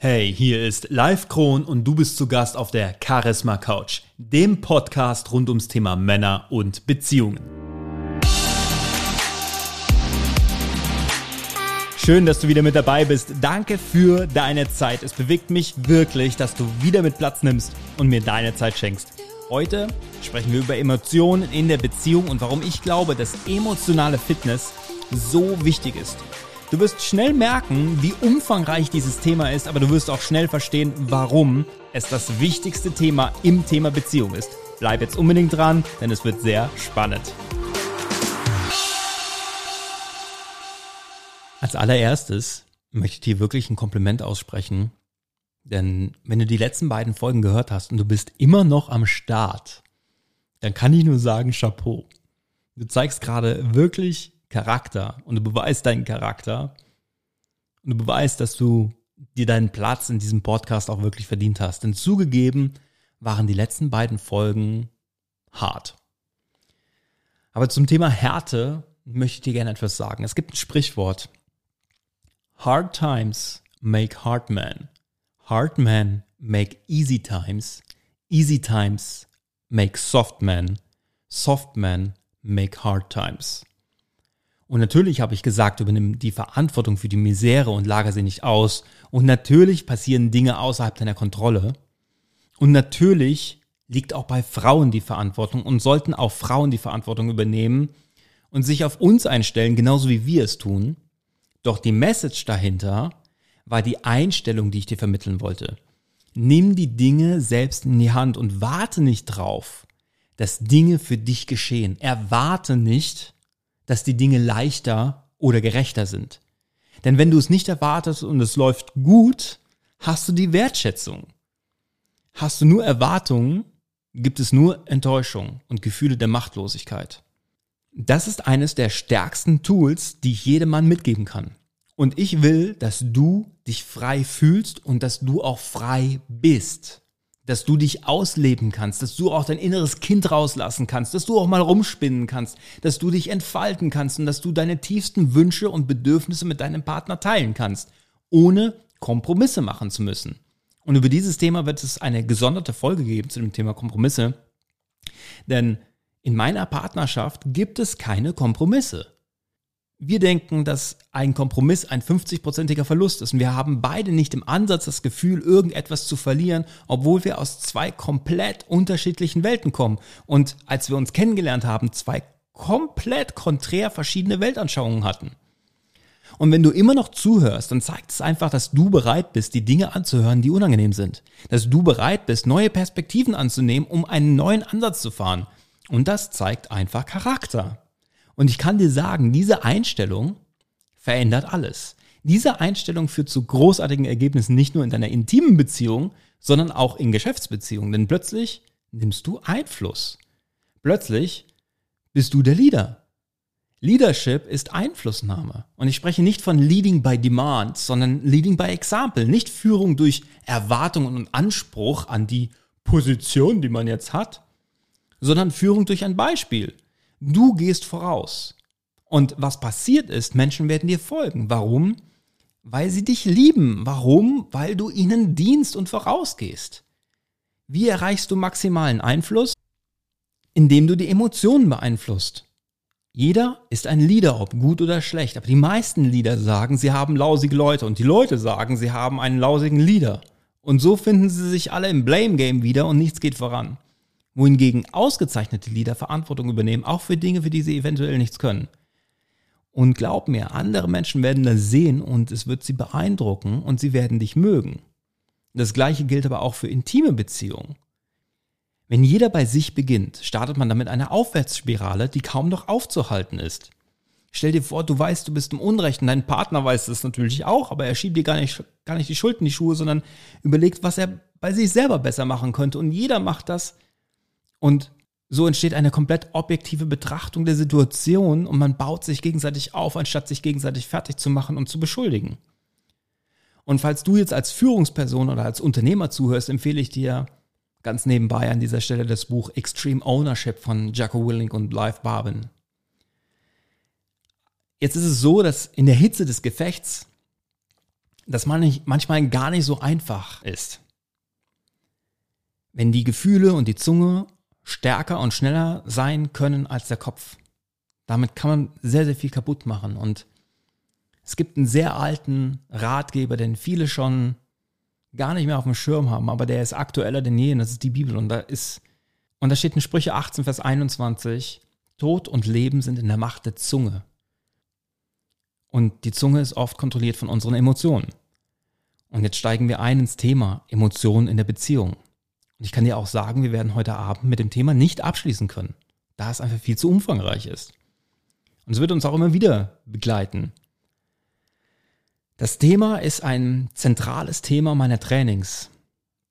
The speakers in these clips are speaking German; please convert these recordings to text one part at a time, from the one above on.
Hey, hier ist Live Kron und du bist zu Gast auf der Charisma Couch, dem Podcast rund ums Thema Männer und Beziehungen. Schön, dass du wieder mit dabei bist. Danke für deine Zeit. Es bewegt mich wirklich, dass du wieder mit Platz nimmst und mir deine Zeit schenkst. Heute sprechen wir über Emotionen in der Beziehung und warum ich glaube, dass emotionale Fitness so wichtig ist. Du wirst schnell merken, wie umfangreich dieses Thema ist, aber du wirst auch schnell verstehen, warum es das wichtigste Thema im Thema Beziehung ist. Bleib jetzt unbedingt dran, denn es wird sehr spannend. Als allererstes möchte ich dir wirklich ein Kompliment aussprechen, denn wenn du die letzten beiden Folgen gehört hast und du bist immer noch am Start, dann kann ich nur sagen, Chapeau. Du zeigst gerade wirklich Charakter und du beweist deinen Charakter und du beweist, dass du dir deinen Platz in diesem Podcast auch wirklich verdient hast. Denn zugegeben waren die letzten beiden Folgen hart. Aber zum Thema Härte möchte ich dir gerne etwas sagen. Es gibt ein Sprichwort. Hard times make hard men. Hard men make easy times. Easy times make soft men. Soft men make hard times. Und natürlich habe ich gesagt, übernimm die Verantwortung für die Misere und lager sie nicht aus. Und natürlich passieren Dinge außerhalb deiner Kontrolle. Und natürlich liegt auch bei Frauen die Verantwortung und sollten auch Frauen die Verantwortung übernehmen und sich auf uns einstellen, genauso wie wir es tun. Doch die Message dahinter war die Einstellung, die ich dir vermitteln wollte. Nimm die Dinge selbst in die Hand und warte nicht drauf, dass Dinge für dich geschehen. Erwarte nicht, dass die Dinge leichter oder gerechter sind. Denn wenn du es nicht erwartest und es läuft gut, hast du die Wertschätzung. Hast du nur Erwartungen, gibt es nur Enttäuschung und Gefühle der Machtlosigkeit. Das ist eines der stärksten Tools, die ich jedem Mann mitgeben kann. Und ich will, dass du dich frei fühlst und dass du auch frei bist dass du dich ausleben kannst, dass du auch dein inneres Kind rauslassen kannst, dass du auch mal rumspinnen kannst, dass du dich entfalten kannst und dass du deine tiefsten Wünsche und Bedürfnisse mit deinem Partner teilen kannst, ohne Kompromisse machen zu müssen. Und über dieses Thema wird es eine gesonderte Folge geben zu dem Thema Kompromisse, denn in meiner Partnerschaft gibt es keine Kompromisse. Wir denken, dass ein Kompromiss ein 50-prozentiger Verlust ist und wir haben beide nicht im Ansatz das Gefühl, irgendetwas zu verlieren, obwohl wir aus zwei komplett unterschiedlichen Welten kommen und als wir uns kennengelernt haben, zwei komplett konträr verschiedene Weltanschauungen hatten. Und wenn du immer noch zuhörst, dann zeigt es einfach, dass du bereit bist, die Dinge anzuhören, die unangenehm sind. Dass du bereit bist, neue Perspektiven anzunehmen, um einen neuen Ansatz zu fahren. Und das zeigt einfach Charakter. Und ich kann dir sagen, diese Einstellung verändert alles. Diese Einstellung führt zu großartigen Ergebnissen nicht nur in deiner intimen Beziehung, sondern auch in Geschäftsbeziehungen. Denn plötzlich nimmst du Einfluss. Plötzlich bist du der Leader. Leadership ist Einflussnahme. Und ich spreche nicht von Leading by Demand, sondern Leading by Example. Nicht Führung durch Erwartungen und Anspruch an die Position, die man jetzt hat, sondern Führung durch ein Beispiel. Du gehst voraus. Und was passiert ist, Menschen werden dir folgen. Warum? Weil sie dich lieben. Warum? Weil du ihnen dienst und vorausgehst. Wie erreichst du maximalen Einfluss? Indem du die Emotionen beeinflusst. Jeder ist ein Leader, ob gut oder schlecht. Aber die meisten Leader sagen, sie haben lausige Leute. Und die Leute sagen, sie haben einen lausigen Leader. Und so finden sie sich alle im Blame Game wieder und nichts geht voran wohingegen ausgezeichnete Leader Verantwortung übernehmen, auch für Dinge, für die sie eventuell nichts können. Und glaub mir, andere Menschen werden das sehen und es wird sie beeindrucken und sie werden dich mögen. Das gleiche gilt aber auch für intime Beziehungen. Wenn jeder bei sich beginnt, startet man damit eine Aufwärtsspirale, die kaum noch aufzuhalten ist. Stell dir vor, du weißt, du bist im Unrecht und dein Partner weiß das natürlich auch, aber er schiebt dir gar nicht, gar nicht die Schuld in die Schuhe, sondern überlegt, was er bei sich selber besser machen könnte. Und jeder macht das und so entsteht eine komplett objektive Betrachtung der Situation und man baut sich gegenseitig auf, anstatt sich gegenseitig fertig zu machen und zu beschuldigen. Und falls du jetzt als Führungsperson oder als Unternehmer zuhörst, empfehle ich dir ganz nebenbei an dieser Stelle das Buch Extreme Ownership von Jacko Willink und Live Barben. Jetzt ist es so, dass in der Hitze des Gefechts das manchmal gar nicht so einfach ist. Wenn die Gefühle und die Zunge stärker und schneller sein können als der Kopf. Damit kann man sehr, sehr viel kaputt machen. Und es gibt einen sehr alten Ratgeber, den viele schon gar nicht mehr auf dem Schirm haben, aber der ist aktueller denn je, und das ist die Bibel. Und da ist, und da steht in Sprüche 18, Vers 21, Tod und Leben sind in der Macht der Zunge. Und die Zunge ist oft kontrolliert von unseren Emotionen. Und jetzt steigen wir ein ins Thema Emotionen in der Beziehung. Und ich kann dir auch sagen, wir werden heute Abend mit dem Thema nicht abschließen können, da es einfach viel zu umfangreich ist. Und es wird uns auch immer wieder begleiten. Das Thema ist ein zentrales Thema meiner Trainings.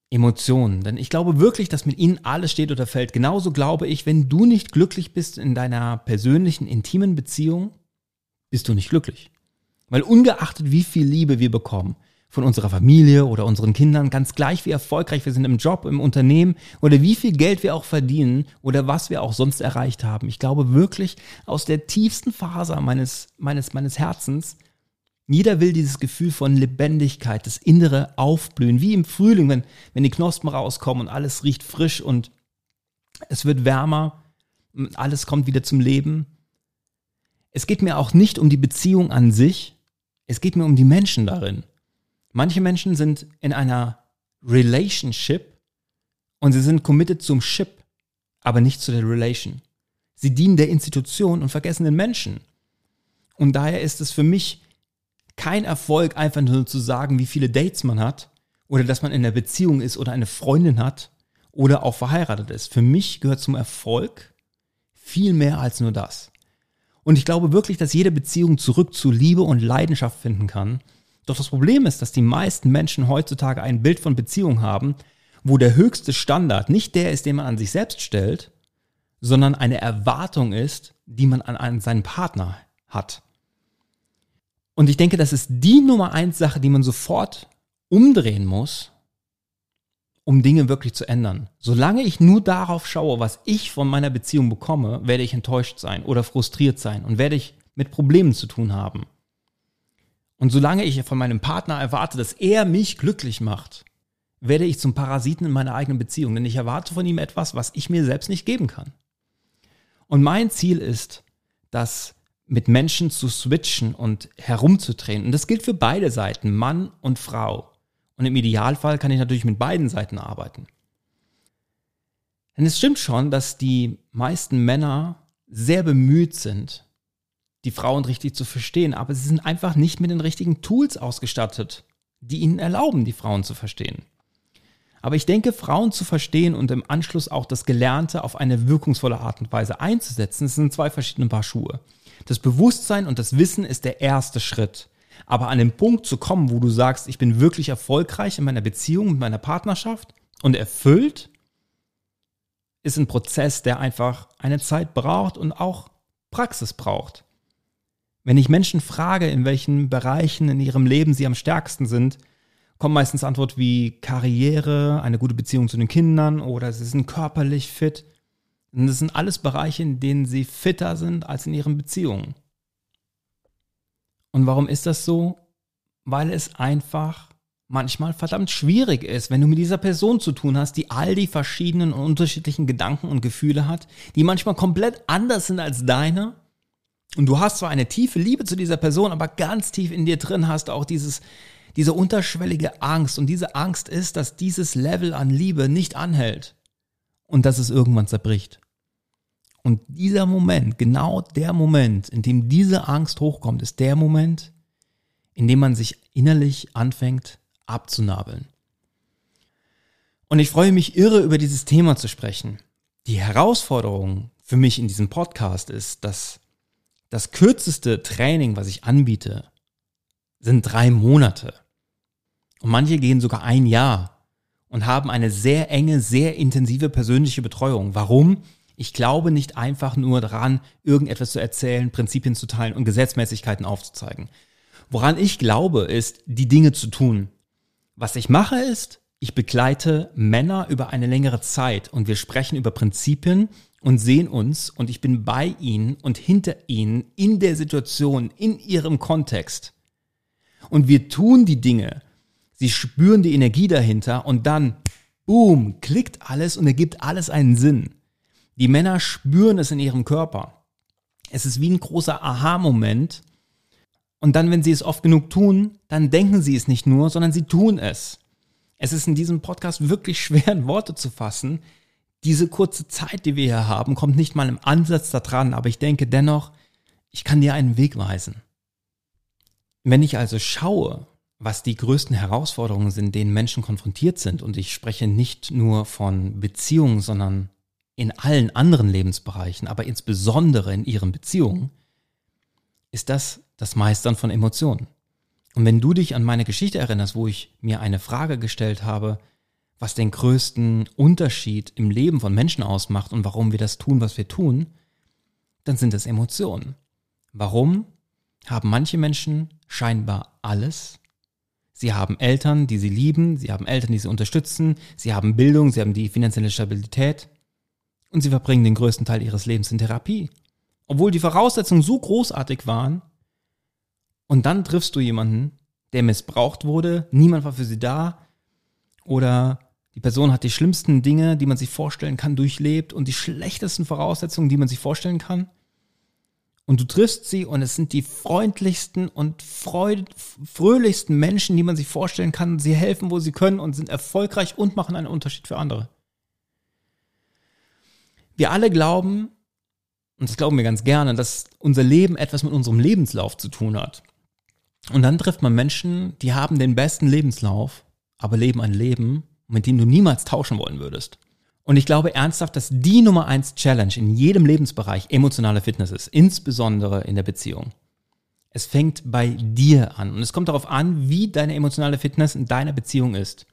Emotionen. Denn ich glaube wirklich, dass mit ihnen alles steht oder fällt. Genauso glaube ich, wenn du nicht glücklich bist in deiner persönlichen, intimen Beziehung, bist du nicht glücklich. Weil ungeachtet, wie viel Liebe wir bekommen, von unserer Familie oder unseren Kindern, ganz gleich wie erfolgreich wir sind im Job, im Unternehmen oder wie viel Geld wir auch verdienen oder was wir auch sonst erreicht haben. Ich glaube wirklich aus der tiefsten Faser meines, meines, meines Herzens, jeder will dieses Gefühl von Lebendigkeit, das innere Aufblühen, wie im Frühling, wenn, wenn die Knospen rauskommen und alles riecht frisch und es wird wärmer, und alles kommt wieder zum Leben. Es geht mir auch nicht um die Beziehung an sich, es geht mir um die Menschen darin. Manche Menschen sind in einer Relationship und sie sind committed zum Ship, aber nicht zu der Relation. Sie dienen der Institution und vergessen den Menschen. Und daher ist es für mich kein Erfolg, einfach nur zu sagen, wie viele Dates man hat oder dass man in einer Beziehung ist oder eine Freundin hat oder auch verheiratet ist. Für mich gehört zum Erfolg viel mehr als nur das. Und ich glaube wirklich, dass jede Beziehung zurück zu Liebe und Leidenschaft finden kann. Doch das Problem ist, dass die meisten Menschen heutzutage ein Bild von Beziehung haben, wo der höchste Standard nicht der ist, den man an sich selbst stellt, sondern eine Erwartung ist, die man an, seinen Partner hat. Und ich denke, das ist die Nummer eins Sache, die man sofort umdrehen muss, um Dinge wirklich zu ändern. Solange ich nur darauf schaue, was ich von meiner Beziehung bekomme, werde ich enttäuscht sein oder frustriert sein und werde ich mit Problemen zu tun haben. Und solange ich von meinem Partner erwarte, dass er mich glücklich macht, werde ich zum Parasiten in meiner eigenen Beziehung, denn ich erwarte von ihm etwas, was ich mir selbst nicht geben kann. Und mein Ziel ist, dass mit Menschen zu switchen und herumzudrehen. Und das gilt für beide Seiten, Mann und Frau. Und im Idealfall kann ich natürlich mit beiden Seiten arbeiten. Denn es stimmt schon, dass die meisten Männer sehr bemüht sind, die Frauen richtig zu verstehen, aber sie sind einfach nicht mit den richtigen Tools ausgestattet, die ihnen erlauben, die Frauen zu verstehen. Aber ich denke, Frauen zu verstehen und im Anschluss auch das Gelernte auf eine wirkungsvolle Art und Weise einzusetzen, sind zwei verschiedene Paar Schuhe. Das Bewusstsein und das Wissen ist der erste Schritt. Aber an den Punkt zu kommen, wo du sagst, ich bin wirklich erfolgreich in meiner Beziehung, mit meiner Partnerschaft und erfüllt, ist ein Prozess, der einfach eine Zeit braucht und auch Praxis braucht. Wenn ich Menschen frage, in welchen Bereichen in ihrem Leben sie am stärksten sind, kommen meistens Antworten wie Karriere, eine gute Beziehung zu den Kindern oder sie sind körperlich fit. Und das sind alles Bereiche, in denen sie fitter sind als in ihren Beziehungen. Und warum ist das so? Weil es einfach manchmal verdammt schwierig ist, wenn du mit dieser Person zu tun hast, die all die verschiedenen und unterschiedlichen Gedanken und Gefühle hat, die manchmal komplett anders sind als deine. Und du hast zwar eine tiefe Liebe zu dieser Person, aber ganz tief in dir drin hast auch dieses, diese unterschwellige Angst. Und diese Angst ist, dass dieses Level an Liebe nicht anhält und dass es irgendwann zerbricht. Und dieser Moment, genau der Moment, in dem diese Angst hochkommt, ist der Moment, in dem man sich innerlich anfängt abzunabeln. Und ich freue mich irre, über dieses Thema zu sprechen. Die Herausforderung für mich in diesem Podcast ist, dass das kürzeste Training, was ich anbiete, sind drei Monate. Und manche gehen sogar ein Jahr und haben eine sehr enge, sehr intensive persönliche Betreuung. Warum? Ich glaube nicht einfach nur daran, irgendetwas zu erzählen, Prinzipien zu teilen und Gesetzmäßigkeiten aufzuzeigen. Woran ich glaube, ist, die Dinge zu tun. Was ich mache ist, ich begleite Männer über eine längere Zeit und wir sprechen über Prinzipien und sehen uns und ich bin bei ihnen und hinter ihnen in der Situation, in ihrem Kontext Und wir tun die Dinge. Sie spüren die Energie dahinter und dann, boom, klickt alles und ergibt alles einen Sinn. Die Männer spüren es in ihrem Körper. Es ist wie ein großer Aha-Moment. Und dann, wenn sie es oft genug tun, dann denken sie es nicht nur, sondern sie tun es. Es ist in diesem Podcast wirklich schwer in Worte zu fassen. Diese kurze Zeit, die wir hier haben, kommt nicht mal im Ansatz da dran, aber ich denke dennoch, ich kann dir einen Weg weisen. Wenn ich also schaue, was die größten Herausforderungen sind, denen Menschen konfrontiert sind, und ich spreche nicht nur von Beziehungen, sondern in allen anderen Lebensbereichen, aber insbesondere in ihren Beziehungen, ist das das Meistern von Emotionen. Und wenn du dich an meine Geschichte erinnerst, wo ich mir eine Frage gestellt habe, was den größten Unterschied im Leben von Menschen ausmacht und warum wir das tun, was wir tun, dann sind es Emotionen. Warum haben manche Menschen scheinbar alles? Sie haben Eltern, die sie lieben, sie haben Eltern, die sie unterstützen, sie haben Bildung, sie haben die finanzielle Stabilität und sie verbringen den größten Teil ihres Lebens in Therapie. Obwohl die Voraussetzungen so großartig waren, und dann triffst du jemanden, der missbraucht wurde, niemand war für sie da, oder die Person hat die schlimmsten Dinge, die man sich vorstellen kann, durchlebt und die schlechtesten Voraussetzungen, die man sich vorstellen kann. Und du triffst sie und es sind die freundlichsten und fröhlichsten Menschen, die man sich vorstellen kann. Sie helfen, wo sie können und sind erfolgreich und machen einen Unterschied für andere. Wir alle glauben, und das glauben wir ganz gerne, dass unser Leben etwas mit unserem Lebenslauf zu tun hat. Und dann trifft man Menschen, die haben den besten Lebenslauf, aber leben ein Leben, mit dem du niemals tauschen wollen würdest. Und ich glaube ernsthaft, dass die Nummer eins Challenge in jedem Lebensbereich emotionale Fitness ist, insbesondere in der Beziehung. Es fängt bei dir an und es kommt darauf an, wie deine emotionale Fitness in deiner Beziehung ist.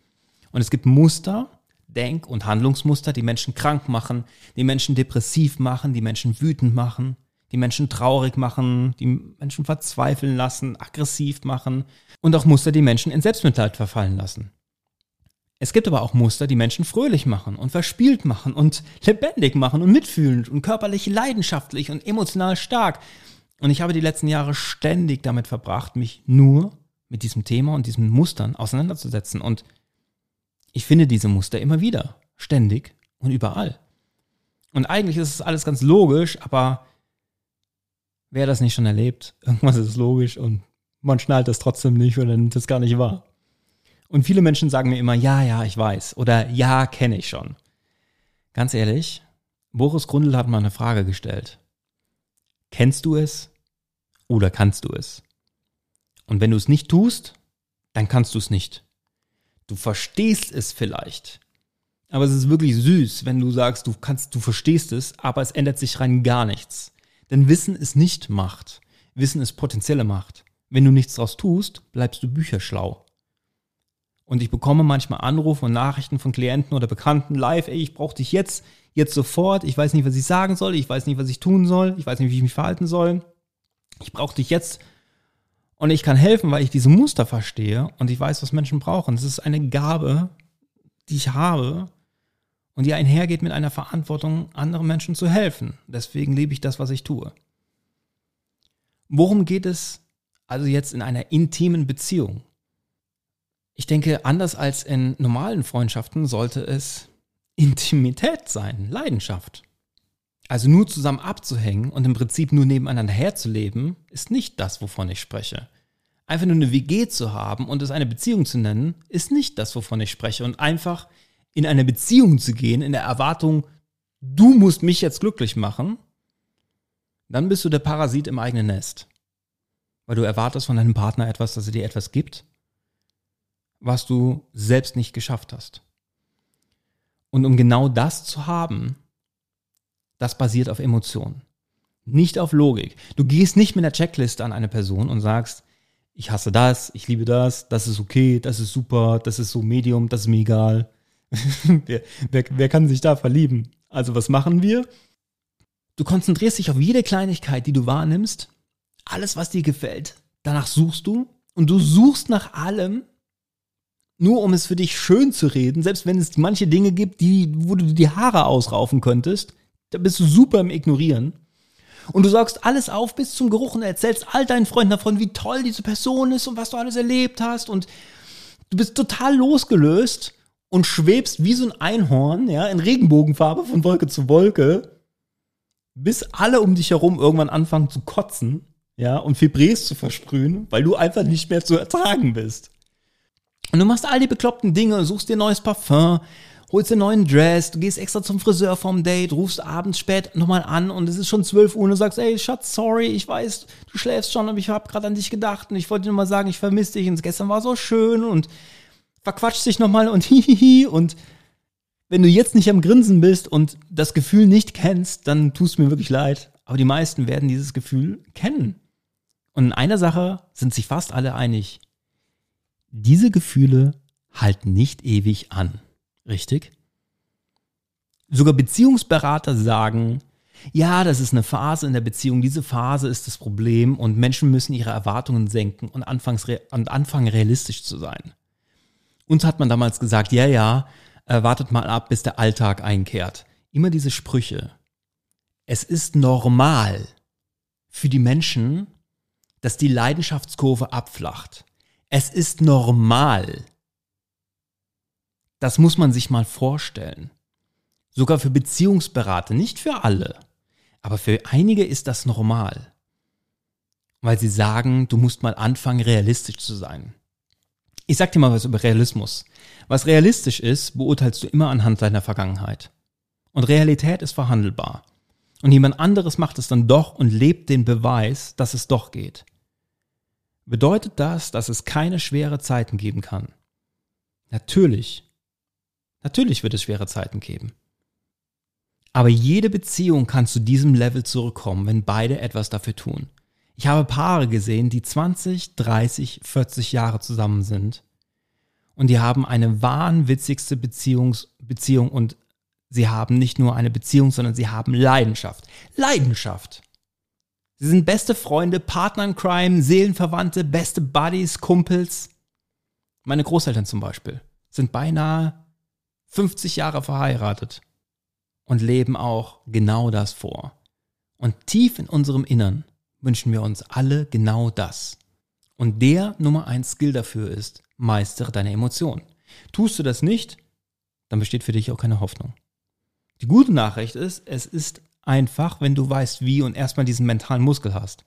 Und es gibt Muster, Denk- und Handlungsmuster, die Menschen krank machen, die Menschen depressiv machen, die Menschen wütend machen, die Menschen traurig machen, die Menschen verzweifeln lassen, aggressiv machen und auch Muster, die Menschen in Selbstmitleid verfallen lassen. Es gibt aber auch Muster, die Menschen fröhlich machen und verspielt machen und lebendig machen und mitfühlend und körperlich leidenschaftlich und emotional stark. Und ich habe die letzten Jahre ständig damit verbracht, mich nur mit diesem Thema und diesen Mustern auseinanderzusetzen. Und ich finde diese Muster immer wieder, ständig und überall. Und eigentlich ist es alles ganz logisch, aber wer das nicht schon erlebt, irgendwas ist logisch und man schnallt das trotzdem nicht oder nimmt es gar nicht wahr. Und viele Menschen sagen mir immer, ja, ja, ich weiß oder ja, kenne ich schon. Ganz ehrlich, Boris Grundl hat mal eine Frage gestellt. Kennst du es oder kannst du es? Und wenn du es nicht tust, dann kannst du es nicht. Du verstehst es vielleicht. Aber es ist wirklich süß, wenn du sagst, du kannst, du verstehst es, aber es ändert sich rein gar nichts. Denn Wissen ist nicht Macht. Wissen ist potenzielle Macht. Wenn du nichts draus tust, bleibst du bücherschlau. Und ich bekomme manchmal Anrufe und Nachrichten von Klienten oder Bekannten live, ey, ich brauche dich jetzt, jetzt sofort, ich weiß nicht, was ich sagen soll, ich weiß nicht, was ich tun soll, ich weiß nicht, wie ich mich verhalten soll. Ich brauche dich jetzt und ich kann helfen, weil ich diese Muster verstehe und ich weiß, was Menschen brauchen. Das ist eine Gabe, die ich habe und die einhergeht mit einer Verantwortung, anderen Menschen zu helfen. Deswegen lebe ich das, was ich tue. Worum geht es also jetzt in einer intimen Beziehung? Ich denke, anders als in normalen Freundschaften sollte es Intimität sein, Leidenschaft. Also nur zusammen abzuhängen und im Prinzip nur nebeneinander herzuleben, ist nicht das, wovon ich spreche. Einfach nur eine WG zu haben und es eine Beziehung zu nennen, ist nicht das, wovon ich spreche. Und einfach in eine Beziehung zu gehen, in der Erwartung, du musst mich jetzt glücklich machen, dann bist du der Parasit im eigenen Nest. Weil du erwartest von deinem Partner etwas, dass er dir etwas gibt was du selbst nicht geschafft hast. Und um genau das zu haben, das basiert auf Emotionen, nicht auf Logik. Du gehst nicht mit einer Checkliste an eine Person und sagst, ich hasse das, ich liebe das, das ist okay, das ist super, das ist so Medium, das ist mir egal. wer, wer, wer kann sich da verlieben? Also was machen wir? Du konzentrierst dich auf jede Kleinigkeit, die du wahrnimmst, alles, was dir gefällt. Danach suchst du und du suchst nach allem, nur um es für dich schön zu reden, selbst wenn es manche Dinge gibt, die, wo du die Haare ausraufen könntest, da bist du super im Ignorieren. Und du saugst alles auf bis zum Geruch und erzählst all deinen Freunden davon, wie toll diese Person ist und was du alles erlebt hast. Und du bist total losgelöst und schwebst wie so ein Einhorn, ja, in Regenbogenfarbe von Wolke zu Wolke, bis alle um dich herum irgendwann anfangen zu kotzen, ja, und Fibres zu versprühen, weil du einfach nicht mehr zu ertragen bist. Und du machst all die bekloppten Dinge, suchst dir neues Parfum, holst dir neuen Dress, du gehst extra zum Friseur vom Date, rufst abends spät nochmal an und es ist schon 12 Uhr und du sagst, ey Schatz, sorry, ich weiß, du schläfst schon, aber ich habe gerade an dich gedacht und ich wollte dir nur mal sagen, ich vermisse dich und gestern war so schön und verquatscht dich nochmal und hihihi und wenn du jetzt nicht am Grinsen bist und das Gefühl nicht kennst, dann tust mir wirklich leid. Aber die meisten werden dieses Gefühl kennen. Und in einer Sache sind sich fast alle einig. Diese Gefühle halten nicht ewig an. Richtig? Sogar Beziehungsberater sagen, ja, das ist eine Phase in der Beziehung, diese Phase ist das Problem und Menschen müssen ihre Erwartungen senken und, anfangs, und anfangen realistisch zu sein. Uns hat man damals gesagt, ja, ja, äh, wartet mal ab, bis der Alltag einkehrt. Immer diese Sprüche. Es ist normal für die Menschen, dass die Leidenschaftskurve abflacht. Es ist normal, das muss man sich mal vorstellen. Sogar für Beziehungsberater, nicht für alle, aber für einige ist das normal. Weil sie sagen, du musst mal anfangen, realistisch zu sein. Ich sag dir mal was über Realismus. Was realistisch ist, beurteilst du immer anhand deiner Vergangenheit. Und Realität ist verhandelbar. Und jemand anderes macht es dann doch und lebt den Beweis, dass es doch geht. Bedeutet das, dass es keine schwere Zeiten geben kann? Natürlich Natürlich wird es schwere Zeiten geben. Aber jede Beziehung kann zu diesem Level zurückkommen, wenn beide etwas dafür tun. Ich habe Paare gesehen, die 20, 30, 40 Jahre zusammen sind und die haben eine wahnwitzigste Beziehungs Beziehung und sie haben nicht nur eine Beziehung, sondern sie haben Leidenschaft. Leidenschaft. Sie sind beste Freunde, Partner in Crime, Seelenverwandte, beste Buddies, Kumpels. Meine Großeltern zum Beispiel sind beinahe 50 Jahre verheiratet und leben auch genau das vor. Und tief in unserem Innern wünschen wir uns alle genau das. Und der Nummer eins Skill dafür ist, meistere deine Emotionen. Tust du das nicht, dann besteht für dich auch keine Hoffnung. Die gute Nachricht ist, es ist einfach, wenn du weißt, wie und erstmal diesen mentalen Muskel hast.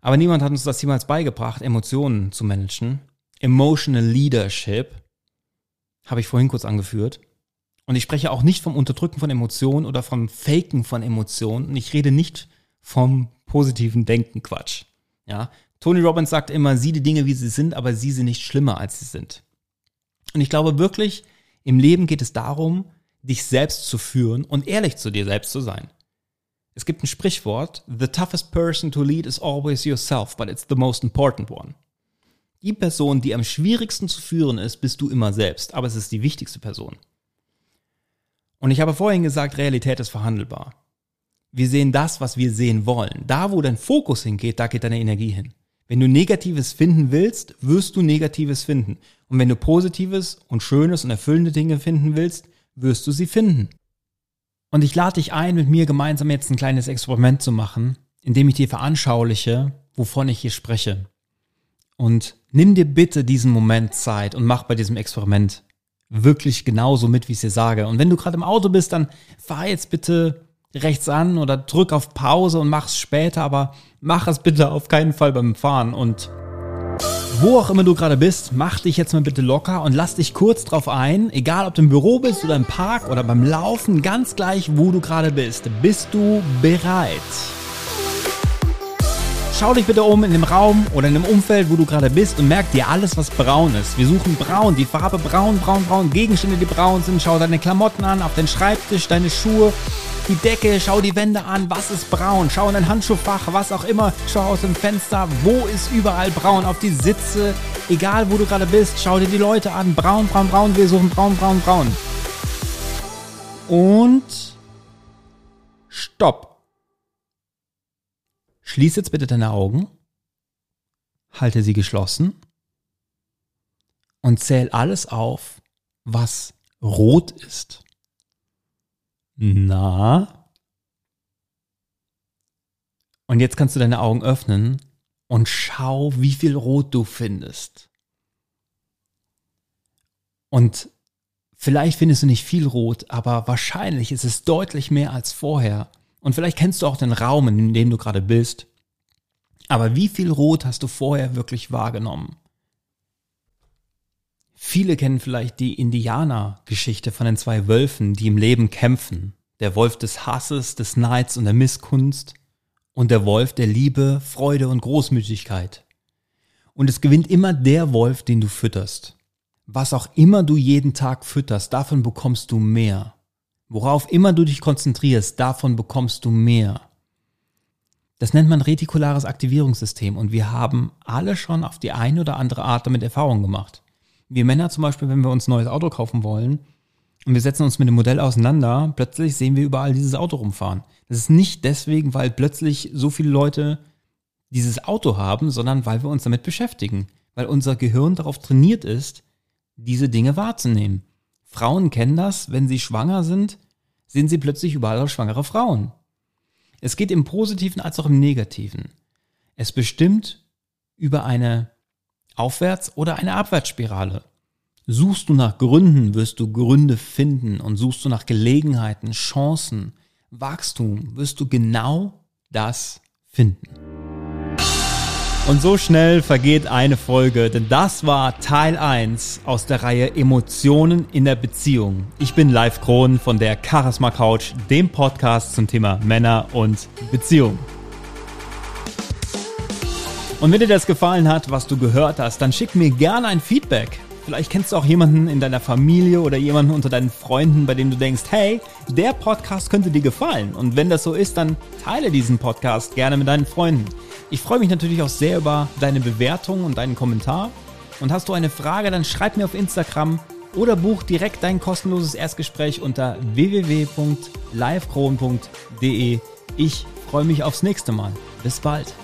Aber niemand hat uns das jemals beigebracht, Emotionen zu managen. Emotional Leadership habe ich vorhin kurz angeführt. Und ich spreche auch nicht vom Unterdrücken von Emotionen oder vom Faken von Emotionen. Und ich rede nicht vom positiven Denken Quatsch. Ja. Tony Robbins sagt immer, sieh die Dinge, wie sie sind, aber sieh sie nicht schlimmer, als sie sind. Und ich glaube wirklich, im Leben geht es darum, dich selbst zu führen und ehrlich zu dir selbst zu sein. Es gibt ein Sprichwort, the toughest person to lead is always yourself, but it's the most important one. Die Person, die am schwierigsten zu führen ist, bist du immer selbst, aber es ist die wichtigste Person. Und ich habe vorhin gesagt, Realität ist verhandelbar. Wir sehen das, was wir sehen wollen. Da, wo dein Fokus hingeht, da geht deine Energie hin. Wenn du Negatives finden willst, wirst du Negatives finden. Und wenn du Positives und Schönes und erfüllende Dinge finden willst, wirst du sie finden. Und ich lade dich ein, mit mir gemeinsam jetzt ein kleines Experiment zu machen, indem ich dir veranschauliche, wovon ich hier spreche. Und nimm dir bitte diesen Moment Zeit und mach bei diesem Experiment wirklich genauso mit, wie ich es dir sage. Und wenn du gerade im Auto bist, dann fahr jetzt bitte rechts an oder drück auf Pause und mach es später, aber mach es bitte auf keinen Fall beim Fahren. Und wo auch immer du gerade bist, mach dich jetzt mal bitte locker und lass dich kurz drauf ein, egal ob du im Büro bist oder im Park oder beim Laufen, ganz gleich, wo du gerade bist. Bist du bereit? Schau dich bitte um in dem Raum oder in dem Umfeld, wo du gerade bist und merk dir alles, was braun ist. Wir suchen braun, die Farbe braun, braun, braun, Gegenstände, die braun sind. Schau deine Klamotten an, auf den Schreibtisch, deine Schuhe, die Decke, schau die Wände an, was ist braun? Schau in dein Handschuhfach, was auch immer. Schau aus dem Fenster, wo ist überall braun? Auf die Sitze, egal wo du gerade bist, schau dir die Leute an. Braun, braun, braun, wir suchen braun, braun, braun. Und stopp. Schließ jetzt bitte deine Augen, halte sie geschlossen und zähl alles auf, was rot ist. Na, Und jetzt kannst du deine Augen öffnen und schau, wie viel Rot du findest. Und vielleicht findest du nicht viel Rot, aber wahrscheinlich ist es deutlich mehr als vorher. Und vielleicht kennst du auch den Raum, in dem du gerade bist. Aber wie viel Rot hast du vorher wirklich wahrgenommen? Viele kennen vielleicht die Indianer-Geschichte von den zwei Wölfen, die im Leben kämpfen. Der Wolf des Hasses, des Neids und der Misskunst und der Wolf der Liebe, Freude und Großmütigkeit. Und es gewinnt immer der Wolf, den du fütterst. Was auch immer du jeden Tag fütterst, davon bekommst du mehr. Worauf immer du dich konzentrierst, davon bekommst du mehr. Das nennt man retikulares Aktivierungssystem und wir haben alle schon auf die eine oder andere Art damit Erfahrung gemacht. Wir Männer zum Beispiel, wenn wir uns ein neues Auto kaufen wollen, und wir setzen uns mit dem Modell auseinander, plötzlich sehen wir überall dieses Auto rumfahren. Das ist nicht deswegen, weil plötzlich so viele Leute dieses Auto haben, sondern weil wir uns damit beschäftigen, weil unser Gehirn darauf trainiert ist, diese Dinge wahrzunehmen. Frauen kennen das, wenn sie schwanger sind, sehen sie plötzlich überall schwangere Frauen. Es geht im positiven als auch im negativen. Es bestimmt über eine Aufwärts- oder eine Abwärtsspirale. Suchst du nach Gründen, wirst du Gründe finden und suchst du nach Gelegenheiten, Chancen, Wachstum, wirst du genau das finden. Und so schnell vergeht eine Folge, denn das war Teil 1 aus der Reihe Emotionen in der Beziehung. Ich bin Live Kron von der Charisma Couch, dem Podcast zum Thema Männer und Beziehung. Und wenn dir das gefallen hat, was du gehört hast, dann schick mir gerne ein Feedback Vielleicht kennst du auch jemanden in deiner Familie oder jemanden unter deinen Freunden, bei dem du denkst, hey, der Podcast könnte dir gefallen. Und wenn das so ist, dann teile diesen Podcast gerne mit deinen Freunden. Ich freue mich natürlich auch sehr über deine Bewertung und deinen Kommentar. Und hast du eine Frage, dann schreib mir auf Instagram oder buch direkt dein kostenloses Erstgespräch unter www.livekron.de. Ich freue mich aufs nächste Mal. Bis bald.